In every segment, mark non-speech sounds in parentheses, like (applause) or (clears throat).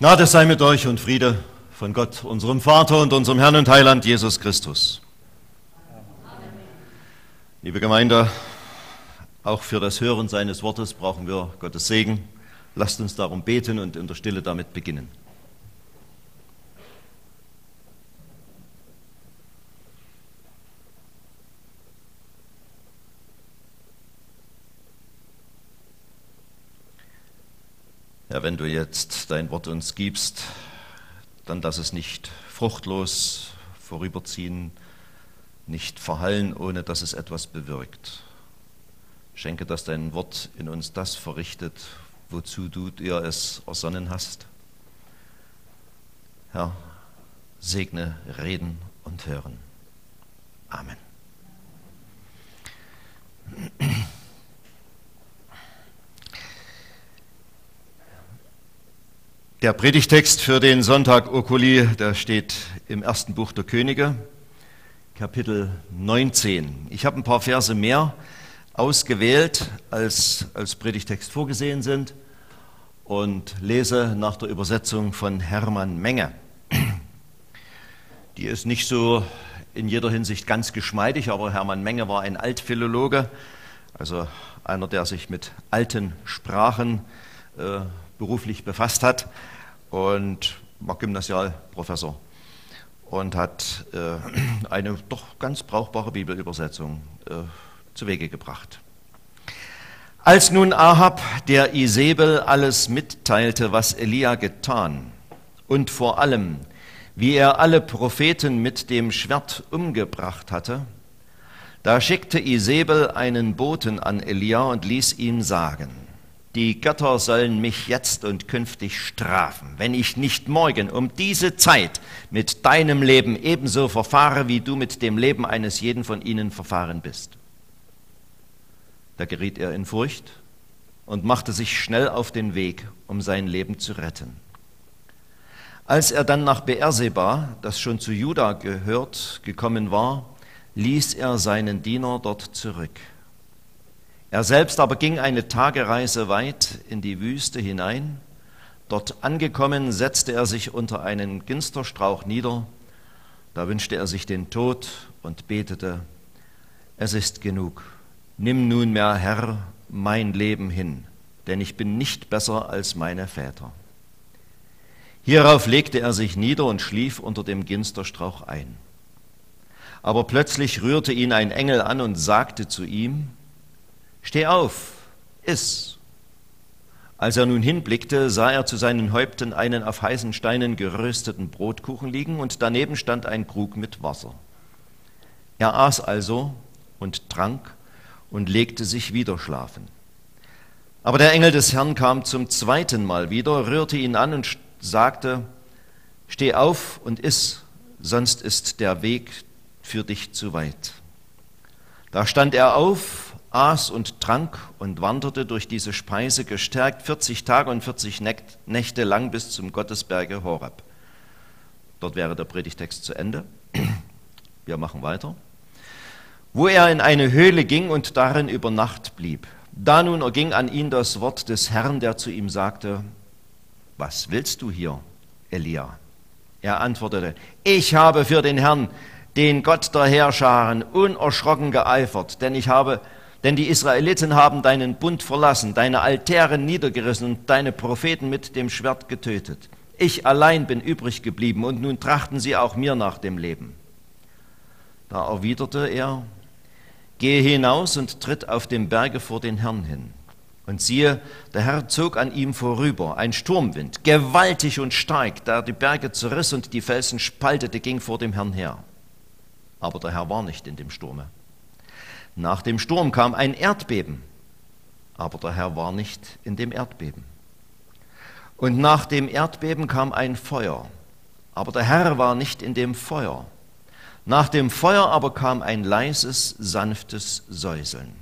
Gnade sei mit euch und Friede von Gott, unserem Vater und unserem Herrn und Heiland Jesus Christus. Amen. Liebe Gemeinde, auch für das Hören seines Wortes brauchen wir Gottes Segen. Lasst uns darum beten und in der Stille damit beginnen. Herr, wenn du jetzt dein Wort uns gibst, dann lass es nicht fruchtlos vorüberziehen, nicht verhallen, ohne dass es etwas bewirkt. Schenke, dass dein Wort in uns das verrichtet, wozu du dir es ersonnen hast. Herr, segne Reden und Hören. Amen. Der Predigtext für den Sonntag Okuli, der steht im ersten Buch der Könige, Kapitel 19. Ich habe ein paar Verse mehr ausgewählt, als als Predigtext vorgesehen sind und lese nach der Übersetzung von Hermann Menge. Die ist nicht so in jeder Hinsicht ganz geschmeidig, aber Hermann Menge war ein Altphilologe, also einer, der sich mit alten Sprachen äh, beruflich befasst hat und war Gymnasialprofessor und hat äh, eine doch ganz brauchbare Bibelübersetzung äh, zu Wege gebracht. Als nun Ahab der Isabel alles mitteilte, was Elia getan und vor allem, wie er alle Propheten mit dem Schwert umgebracht hatte, da schickte Isabel einen Boten an Elia und ließ ihn sagen, die Götter sollen mich jetzt und künftig strafen, wenn ich nicht morgen um diese Zeit mit deinem Leben ebenso verfahre, wie du mit dem Leben eines jeden von ihnen verfahren bist. Da geriet er in Furcht und machte sich schnell auf den Weg, um sein Leben zu retten. Als er dann nach Beerseba, das schon zu Juda gehört, gekommen war, ließ er seinen Diener dort zurück er selbst aber ging eine Tagereise weit in die Wüste hinein. Dort angekommen, setzte er sich unter einen Ginsterstrauch nieder. Da wünschte er sich den Tod und betete, es ist genug. Nimm nunmehr, Herr, mein Leben hin, denn ich bin nicht besser als meine Väter. Hierauf legte er sich nieder und schlief unter dem Ginsterstrauch ein. Aber plötzlich rührte ihn ein Engel an und sagte zu ihm, Steh auf, iss. Als er nun hinblickte, sah er zu seinen Häupten einen auf heißen Steinen gerösteten Brotkuchen liegen und daneben stand ein Krug mit Wasser. Er aß also und trank und legte sich wieder schlafen. Aber der Engel des Herrn kam zum zweiten Mal wieder, rührte ihn an und sagte, Steh auf und iss, sonst ist der Weg für dich zu weit. Da stand er auf, aß und trank und wanderte durch diese Speise gestärkt 40 Tage und 40 Nächte lang bis zum Gottesberge Horeb. Dort wäre der Predigtext zu Ende. (clears throat) Wir machen weiter. Wo er in eine Höhle ging und darin über Nacht blieb. Da nun erging an ihn das Wort des Herrn, der zu ihm sagte, was willst du hier, Elia? Er antwortete, ich habe für den Herrn, den Gott der Herrscharen, unerschrocken geeifert, denn ich habe denn die Israeliten haben deinen Bund verlassen, deine Altäre niedergerissen und deine Propheten mit dem Schwert getötet. Ich allein bin übrig geblieben und nun trachten sie auch mir nach dem Leben. Da erwiderte er, gehe hinaus und tritt auf dem Berge vor den Herrn hin. Und siehe, der Herr zog an ihm vorüber, ein Sturmwind, gewaltig und stark, da die Berge zerriss und die Felsen spaltete, ging vor dem Herrn her. Aber der Herr war nicht in dem Sturme. Nach dem Sturm kam ein Erdbeben, aber der Herr war nicht in dem Erdbeben. Und nach dem Erdbeben kam ein Feuer, aber der Herr war nicht in dem Feuer. Nach dem Feuer aber kam ein leises, sanftes Säuseln.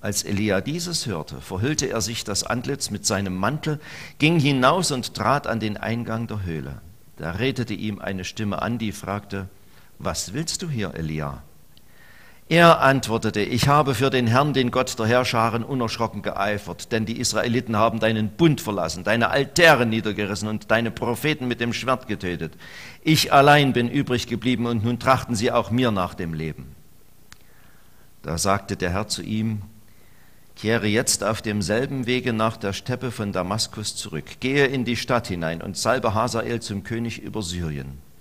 Als Elia dieses hörte, verhüllte er sich das Antlitz mit seinem Mantel, ging hinaus und trat an den Eingang der Höhle. Da redete ihm eine Stimme an, die fragte, was willst du hier, Elia? Er antwortete, ich habe für den Herrn, den Gott der Herrscharen, unerschrocken geeifert, denn die Israeliten haben deinen Bund verlassen, deine Altäre niedergerissen und deine Propheten mit dem Schwert getötet. Ich allein bin übrig geblieben und nun trachten sie auch mir nach dem Leben. Da sagte der Herr zu ihm, kehre jetzt auf demselben Wege nach der Steppe von Damaskus zurück, gehe in die Stadt hinein und salbe Hazael zum König über Syrien.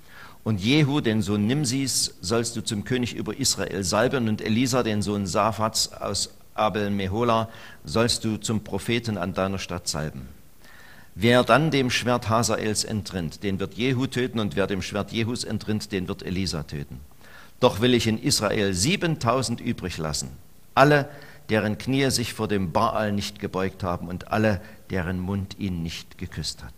Und Jehu, den Sohn Nimsis, sollst du zum König über Israel salben, und Elisa, den Sohn Saphats aus Abel Mehola, sollst du zum Propheten an deiner Stadt salben. Wer dann dem Schwert Hazaels entrinnt, den wird Jehu töten, und wer dem Schwert Jehus entrinnt, den wird Elisa töten. Doch will ich in Israel 7000 übrig lassen, alle, deren Knie sich vor dem Baal nicht gebeugt haben und alle, deren Mund ihn nicht geküsst hat.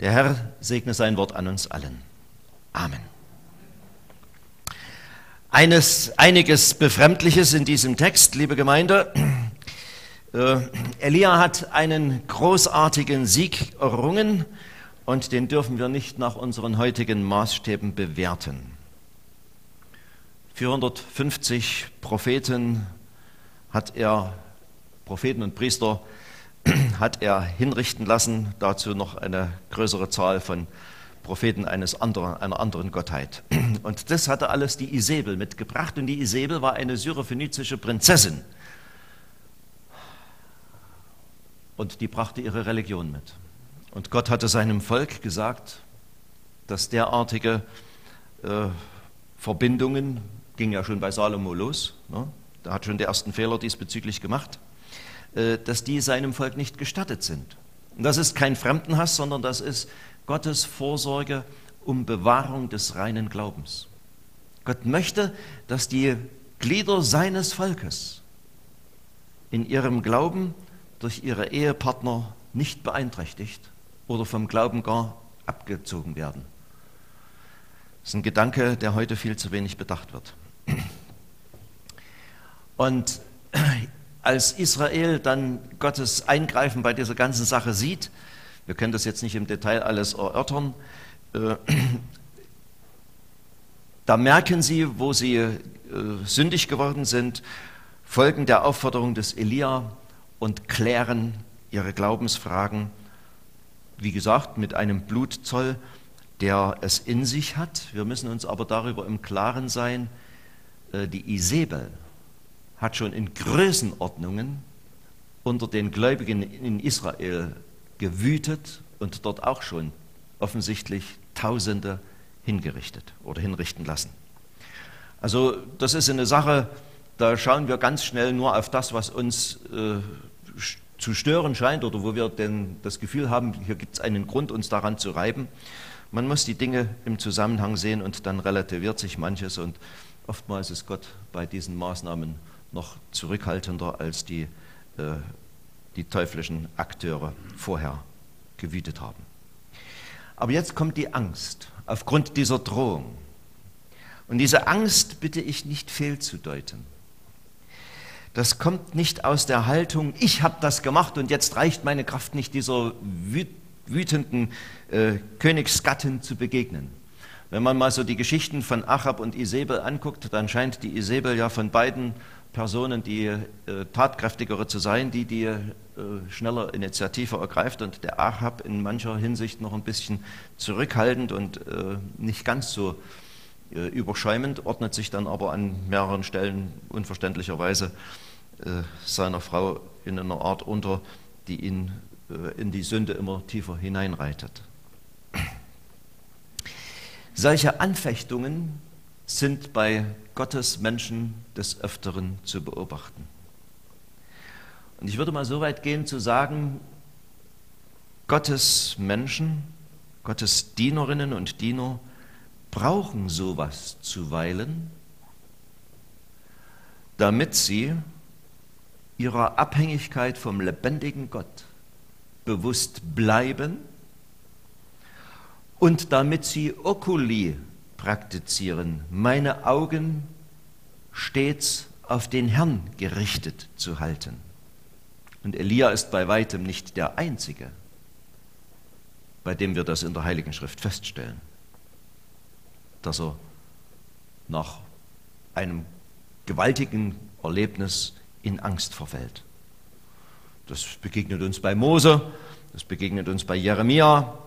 Der Herr segne sein Wort an uns allen. Amen. Eines, einiges Befremdliches in diesem Text, liebe Gemeinde. Äh, Elia hat einen großartigen Sieg errungen und den dürfen wir nicht nach unseren heutigen Maßstäben bewerten. 450 Propheten hat er, Propheten und Priester, (clears throat) hat er hinrichten lassen, dazu noch eine größere Zahl von Propheten eines anderen, einer anderen Gottheit. (clears throat) Und das hatte alles die Isabel mitgebracht und die Isabel war eine syrophönizische Prinzessin. Und die brachte ihre Religion mit. Und Gott hatte seinem Volk gesagt, dass derartige äh, Verbindungen, ging ja schon bei Salomo los, ne? da hat schon die ersten Fehler diesbezüglich gemacht, dass die seinem Volk nicht gestattet sind. Und das ist kein Fremdenhass, sondern das ist Gottes Vorsorge um Bewahrung des reinen Glaubens. Gott möchte, dass die Glieder seines Volkes in ihrem Glauben durch ihre Ehepartner nicht beeinträchtigt oder vom Glauben gar abgezogen werden. Das ist ein Gedanke, der heute viel zu wenig bedacht wird. Und als Israel dann Gottes Eingreifen bei dieser ganzen Sache sieht, wir können das jetzt nicht im Detail alles erörtern, äh, da merken sie, wo sie äh, sündig geworden sind, folgen der Aufforderung des Elia und klären ihre Glaubensfragen, wie gesagt, mit einem Blutzoll, der es in sich hat. Wir müssen uns aber darüber im Klaren sein, äh, die Isabel, hat schon in Größenordnungen unter den Gläubigen in Israel gewütet und dort auch schon offensichtlich Tausende hingerichtet oder hinrichten lassen. Also das ist eine Sache, da schauen wir ganz schnell nur auf das, was uns äh, zu stören scheint oder wo wir denn das Gefühl haben, hier gibt es einen Grund, uns daran zu reiben. Man muss die Dinge im Zusammenhang sehen und dann relativiert sich manches und oftmals ist Gott bei diesen Maßnahmen noch zurückhaltender als die, äh, die teuflischen Akteure vorher gewütet haben. Aber jetzt kommt die Angst aufgrund dieser Drohung. Und diese Angst bitte ich nicht fehlzudeuten. Das kommt nicht aus der Haltung, ich habe das gemacht und jetzt reicht meine Kraft nicht, dieser wütenden äh, Königsgattin zu begegnen. Wenn man mal so die Geschichten von Achab und Isabel anguckt, dann scheint die Isabel ja von beiden Personen, die äh, tatkräftigere zu sein, die die äh, schneller Initiative ergreift und der Ahab in mancher Hinsicht noch ein bisschen zurückhaltend und äh, nicht ganz so äh, überschäumend, ordnet sich dann aber an mehreren Stellen unverständlicherweise äh, seiner Frau in einer Art unter, die ihn äh, in die Sünde immer tiefer hineinreitet. Solche Anfechtungen sind bei Gottes Menschen des Öfteren zu beobachten. Und ich würde mal so weit gehen zu sagen, Gottes Menschen, Gottes Dienerinnen und Diener brauchen sowas zuweilen, damit sie ihrer Abhängigkeit vom lebendigen Gott bewusst bleiben und damit sie Okuli praktizieren, meine Augen stets auf den Herrn gerichtet zu halten. Und Elia ist bei weitem nicht der Einzige, bei dem wir das in der Heiligen Schrift feststellen, dass er nach einem gewaltigen Erlebnis in Angst verfällt. Das begegnet uns bei Mose, das begegnet uns bei Jeremia.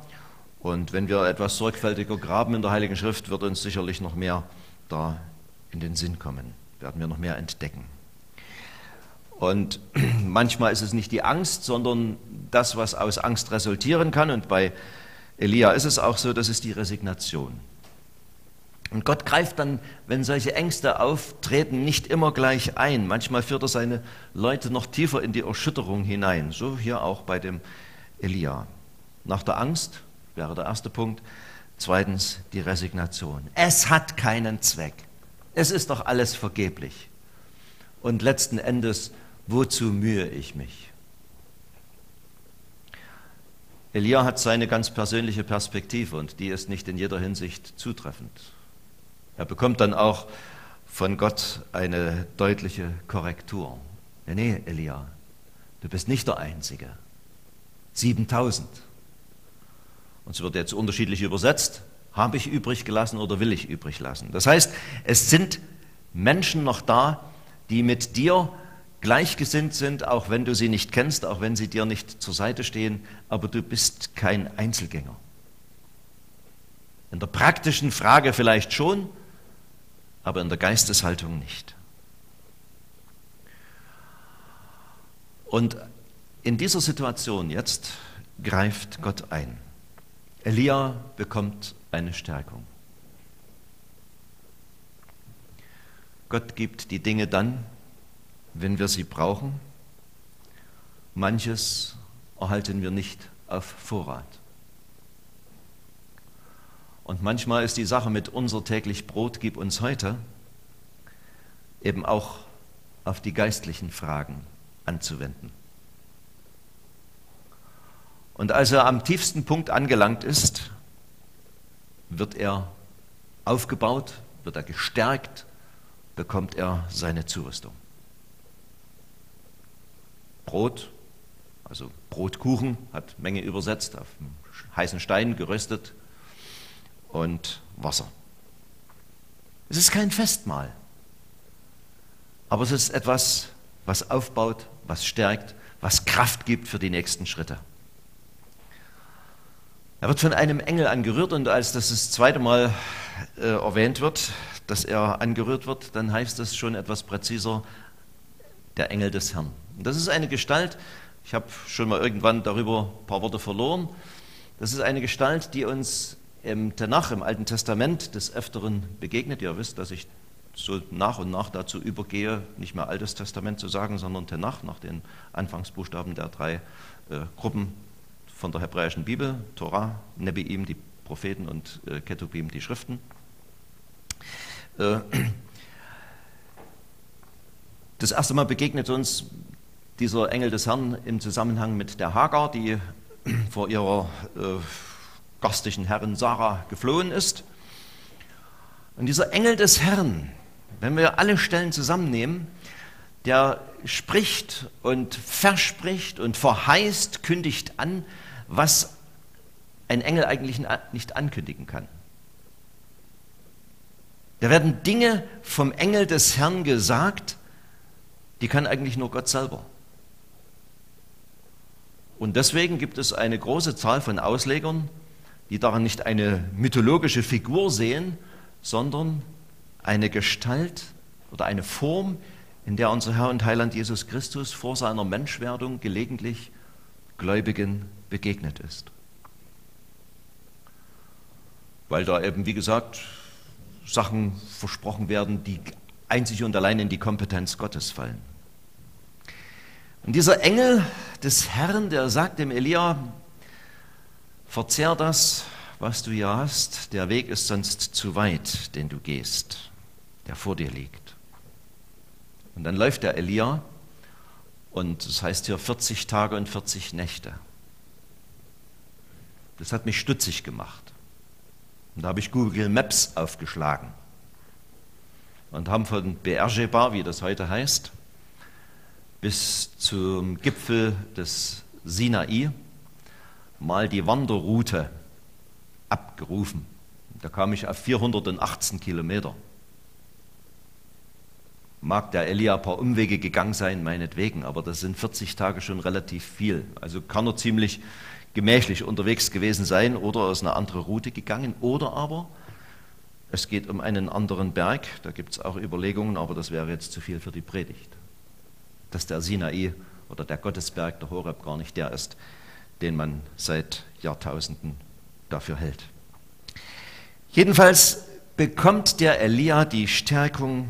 Und wenn wir etwas sorgfältiger graben in der Heiligen Schrift, wird uns sicherlich noch mehr da in den Sinn kommen, werden wir noch mehr entdecken. Und (clears throat) manchmal ist es nicht die Angst, sondern das, was aus Angst resultieren kann. Und bei Elia ist es auch so, das ist die Resignation. Und Gott greift dann, wenn solche Ängste auftreten, nicht immer gleich ein. Manchmal führt er seine Leute noch tiefer in die Erschütterung hinein. So hier auch bei dem Elia. Nach der Angst wäre der erste Punkt. Zweitens die Resignation. Es hat keinen Zweck. Es ist doch alles vergeblich. Und letzten Endes, wozu mühe ich mich? Elia hat seine ganz persönliche Perspektive und die ist nicht in jeder Hinsicht zutreffend. Er bekommt dann auch von Gott eine deutliche Korrektur. Nee, nee, Elia, du bist nicht der Einzige. 7000. Und es wird jetzt unterschiedlich übersetzt. Habe ich übrig gelassen oder will ich übrig lassen? Das heißt, es sind Menschen noch da, die mit dir gleichgesinnt sind, auch wenn du sie nicht kennst, auch wenn sie dir nicht zur Seite stehen, aber du bist kein Einzelgänger. In der praktischen Frage vielleicht schon, aber in der Geisteshaltung nicht. Und in dieser Situation jetzt greift Gott ein. Elia bekommt eine Stärkung. Gott gibt die Dinge dann, wenn wir sie brauchen. Manches erhalten wir nicht auf Vorrat. Und manchmal ist die Sache mit unser täglich Brot, gib uns heute, eben auch auf die geistlichen Fragen anzuwenden. Und als er am tiefsten Punkt angelangt ist, wird er aufgebaut, wird er gestärkt, bekommt er seine Zurüstung. Brot, also Brotkuchen, hat Menge übersetzt, auf heißen Stein geröstet, und Wasser. Es ist kein Festmahl, aber es ist etwas, was aufbaut, was stärkt, was Kraft gibt für die nächsten Schritte. Er wird von einem Engel angerührt und als das das zweite Mal äh, erwähnt wird, dass er angerührt wird, dann heißt es schon etwas präziser, der Engel des Herrn. Und das ist eine Gestalt, ich habe schon mal irgendwann darüber ein paar Worte verloren, das ist eine Gestalt, die uns im Tenach, im Alten Testament, des Öfteren begegnet. Ihr wisst, dass ich so nach und nach dazu übergehe, nicht mehr Altes Testament zu sagen, sondern Tenach, nach den Anfangsbuchstaben der drei äh, Gruppen von der hebräischen Bibel, Torah, Nebiim, die Propheten und äh, Ketubim, die Schriften. Äh, das erste Mal begegnet uns dieser Engel des Herrn im Zusammenhang mit der Hagar, die vor ihrer äh, garstigen Herrin Sarah geflohen ist. Und dieser Engel des Herrn, wenn wir alle Stellen zusammennehmen, der spricht und verspricht und verheißt, kündigt an, was ein Engel eigentlich nicht ankündigen kann. Da werden Dinge vom Engel des Herrn gesagt, die kann eigentlich nur Gott selber. Und deswegen gibt es eine große Zahl von Auslegern, die darin nicht eine mythologische Figur sehen, sondern eine Gestalt oder eine Form, in der unser Herr und Heiland Jesus Christus vor seiner Menschwerdung gelegentlich Gläubigen begegnet ist. Weil da eben, wie gesagt, Sachen versprochen werden, die einzig und allein in die Kompetenz Gottes fallen. Und dieser Engel des Herrn, der sagt dem Elia, Verzehr das, was du hier hast. Der Weg ist sonst zu weit, den du gehst, der vor dir liegt. Und dann läuft der Elia und das heißt hier 40 Tage und 40 Nächte. Das hat mich stutzig gemacht. Und da habe ich Google Maps aufgeschlagen und haben von Beersheba, wie das heute heißt, bis zum Gipfel des Sinai mal die Wanderroute abgerufen. Da kam ich auf 418 Kilometer. mag der Elia ein paar Umwege gegangen sein, meinetwegen, aber das sind 40 Tage schon relativ viel. Also kann er ziemlich gemächlich unterwegs gewesen sein oder aus einer anderen Route gegangen oder aber es geht um einen anderen Berg, da gibt es auch Überlegungen, aber das wäre jetzt zu viel für die Predigt. Dass der Sinai oder der Gottesberg, der Horeb, gar nicht der ist, den man seit Jahrtausenden dafür hält. Jedenfalls bekommt der Elia die Stärkung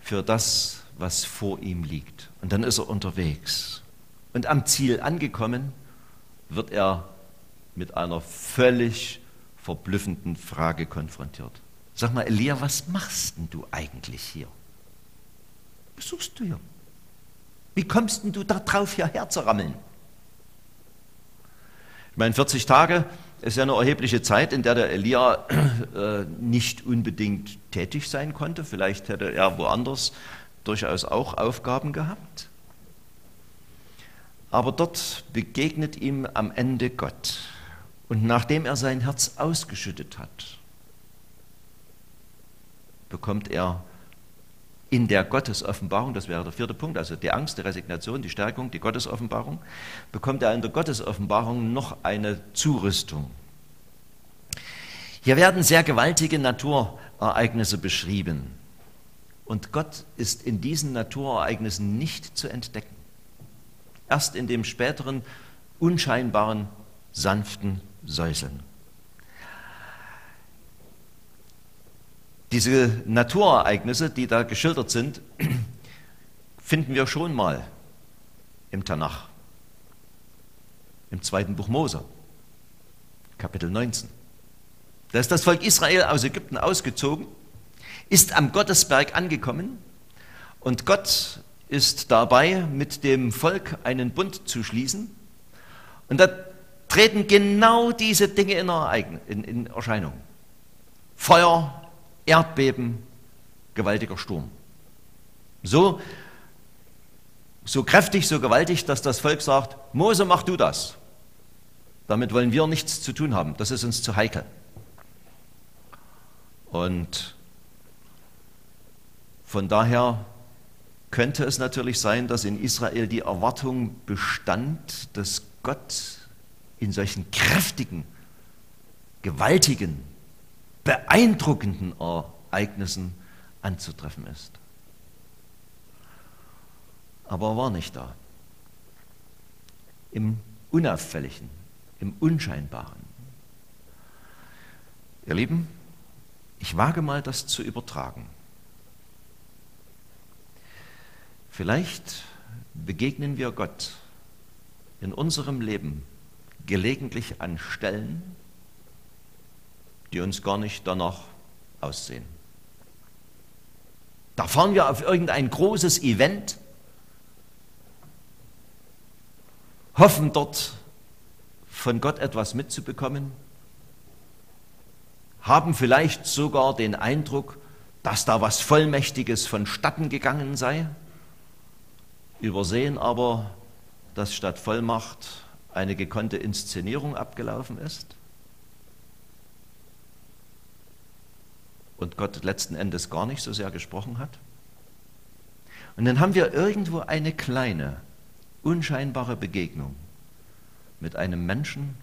für das, was vor ihm liegt. Und dann ist er unterwegs. Und am Ziel angekommen, wird er mit einer völlig verblüffenden Frage konfrontiert. Sag mal, Elia, was machst denn du eigentlich hier? Was suchst du hier? Wie kommst denn du da drauf, hierher zu rammeln? Ich meine, 40 Tage ist ja eine erhebliche Zeit, in der der Elia äh, nicht unbedingt tätig sein konnte. Vielleicht hätte er woanders durchaus auch Aufgaben gehabt. Aber dort begegnet ihm am Ende Gott. Und nachdem er sein Herz ausgeschüttet hat, bekommt er in der Gottesoffenbarung, das wäre der vierte Punkt, also die Angst, die Resignation, die Stärkung, die Gottesoffenbarung, bekommt er in der Gottesoffenbarung noch eine Zurüstung. Hier werden sehr gewaltige Naturereignisse beschrieben. Und Gott ist in diesen Naturereignissen nicht zu entdecken. Erst in dem späteren, unscheinbaren, sanften Säuseln. Diese Naturereignisse, die da geschildert sind, (clears throat) finden wir schon mal im Tanach, im zweiten Buch Mose, Kapitel 19. Da ist das Volk Israel aus Ägypten ausgezogen, ist am Gottesberg angekommen und Gott ist dabei, mit dem Volk einen Bund zu schließen. Und da treten genau diese Dinge in, in, in Erscheinung. Feuer, Erdbeben, gewaltiger Sturm. So, so kräftig, so gewaltig, dass das Volk sagt, Mose, mach du das. Damit wollen wir nichts zu tun haben, das ist uns zu heikel. Und von daher könnte es natürlich sein, dass in Israel die Erwartung bestand, dass Gott in solchen kräftigen, gewaltigen, beeindruckenden Ereignissen anzutreffen ist. Aber er war nicht da. Im Unauffälligen, im Unscheinbaren. Ihr Lieben, ich wage mal das zu übertragen. Vielleicht begegnen wir Gott in unserem Leben gelegentlich an Stellen, die uns gar nicht danach aussehen. Da fahren wir auf irgendein großes Event, hoffen dort von Gott etwas mitzubekommen, haben vielleicht sogar den Eindruck, dass da was Vollmächtiges vonstatten gegangen sei, übersehen aber, dass statt Vollmacht eine gekonnte Inszenierung abgelaufen ist und Gott letzten Endes gar nicht so sehr gesprochen hat. Und dann haben wir irgendwo eine kleine, unscheinbare Begegnung mit einem Menschen,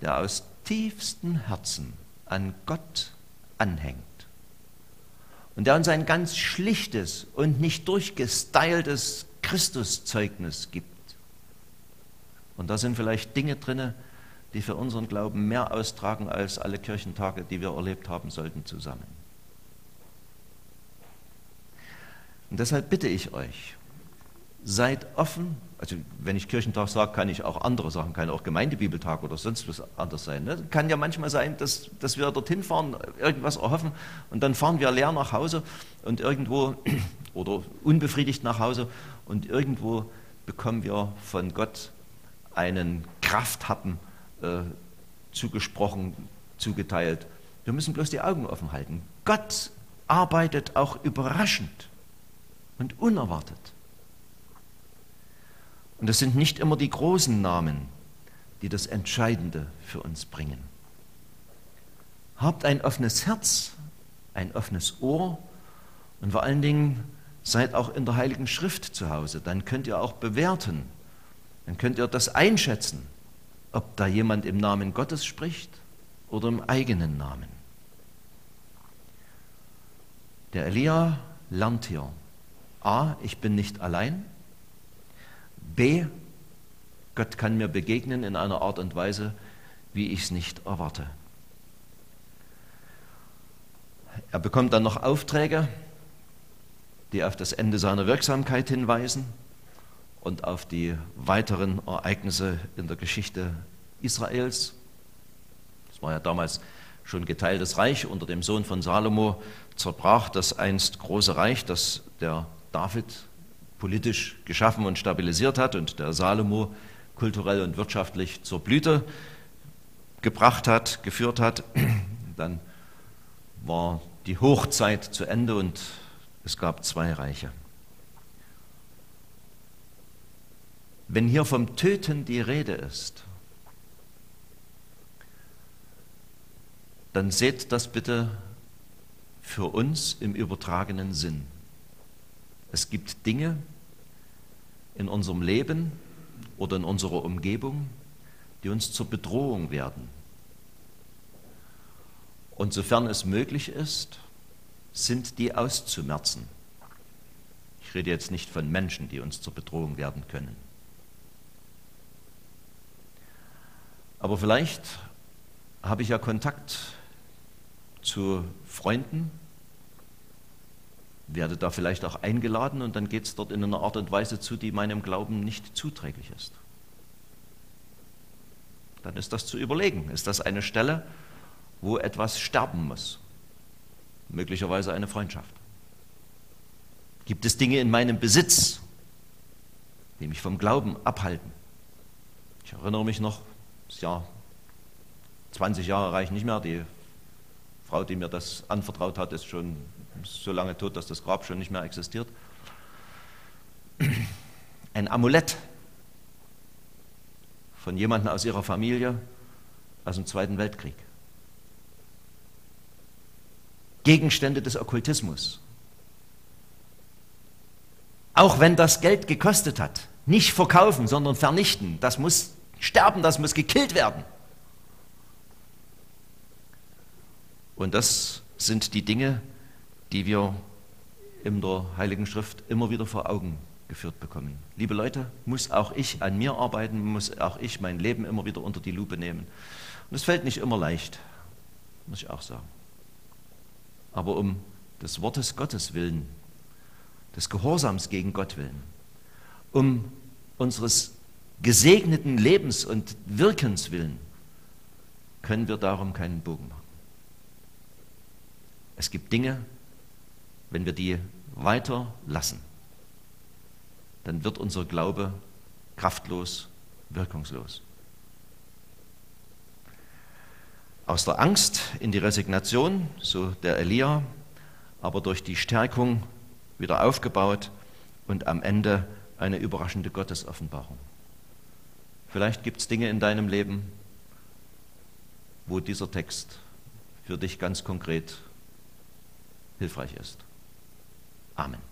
der aus tiefstem Herzen an Gott anhängt und der uns ein ganz schlichtes und nicht durchgestyltes Christuszeugnis gibt. Und da sind vielleicht Dinge drin, die für unseren Glauben mehr austragen als alle Kirchentage, die wir erlebt haben sollten, zusammen. Und deshalb bitte ich euch, seid offen. Also wenn ich Kirchentag sage, kann ich auch andere Sachen, kann auch Gemeindebibeltag oder sonst was anders sein. Ne? Kann ja manchmal sein, dass, dass wir dorthin fahren, irgendwas erhoffen und dann fahren wir leer nach Hause und irgendwo oder unbefriedigt nach Hause und irgendwo bekommen wir von Gott einen Krafthappen äh, zugesprochen, zugeteilt. Wir müssen bloß die Augen offen halten. Gott arbeitet auch überraschend und unerwartet. Und es sind nicht immer die großen Namen, die das Entscheidende für uns bringen. Habt ein offenes Herz, ein offenes Ohr und vor allen Dingen seid auch in der Heiligen Schrift zu Hause. Dann könnt ihr auch bewerten. Dann könnt ihr das einschätzen, ob da jemand im Namen Gottes spricht oder im eigenen Namen. Der Elia lernt hier, a, ich bin nicht allein, b, Gott kann mir begegnen in einer Art und Weise, wie ich es nicht erwarte. Er bekommt dann noch Aufträge, die auf das Ende seiner Wirksamkeit hinweisen und auf die weiteren Ereignisse in der Geschichte Israels. Es war ja damals schon geteiltes Reich. Unter dem Sohn von Salomo zerbrach das einst große Reich, das der David politisch geschaffen und stabilisiert hat und der Salomo kulturell und wirtschaftlich zur Blüte gebracht hat, geführt hat. (clears throat) Dann war die Hochzeit zu Ende und es gab zwei Reiche. Wenn hier vom Töten die Rede ist, dann seht das bitte für uns im übertragenen Sinn. Es gibt Dinge in unserem Leben oder in unserer Umgebung, die uns zur Bedrohung werden. Und sofern es möglich ist, sind die auszumerzen. Ich rede jetzt nicht von Menschen, die uns zur Bedrohung werden können. Aber vielleicht habe ich ja Kontakt zu Freunden, werde da vielleicht auch eingeladen und dann geht es dort in einer Art und Weise zu, die meinem Glauben nicht zuträglich ist. Dann ist das zu überlegen. Ist das eine Stelle, wo etwas sterben muss? Möglicherweise eine Freundschaft? Gibt es Dinge in meinem Besitz, die mich vom Glauben abhalten? Ich erinnere mich noch, das Jahr 20 Jahre reichen nicht mehr. Die Frau, die mir das anvertraut hat, ist schon so lange tot, dass das Grab schon nicht mehr existiert. Ein Amulett von jemandem aus ihrer Familie aus dem Zweiten Weltkrieg. Gegenstände des Okkultismus. Auch wenn das Geld gekostet hat, nicht verkaufen, sondern vernichten. Das muss sterben, das muss gekillt werden. Und das sind die Dinge, die wir in der Heiligen Schrift immer wieder vor Augen geführt bekommen. Liebe Leute, muss auch ich an mir arbeiten, muss auch ich mein Leben immer wieder unter die Lupe nehmen. Und es fällt nicht immer leicht, muss ich auch sagen aber um des Wortes Gottes willen, des Gehorsams gegen Gott willen, um unseres gesegneten Lebens und Wirkens willen, können wir darum keinen Bogen machen. Es gibt Dinge, wenn wir die weiter lassen, dann wird unser Glaube kraftlos, wirkungslos. Aus der Angst in die Resignation, so der Elia, aber durch die Stärkung wieder aufgebaut und am Ende eine überraschende Gottesoffenbarung. Vielleicht gibt es Dinge in deinem Leben, wo dieser Text für dich ganz konkret hilfreich ist. Amen.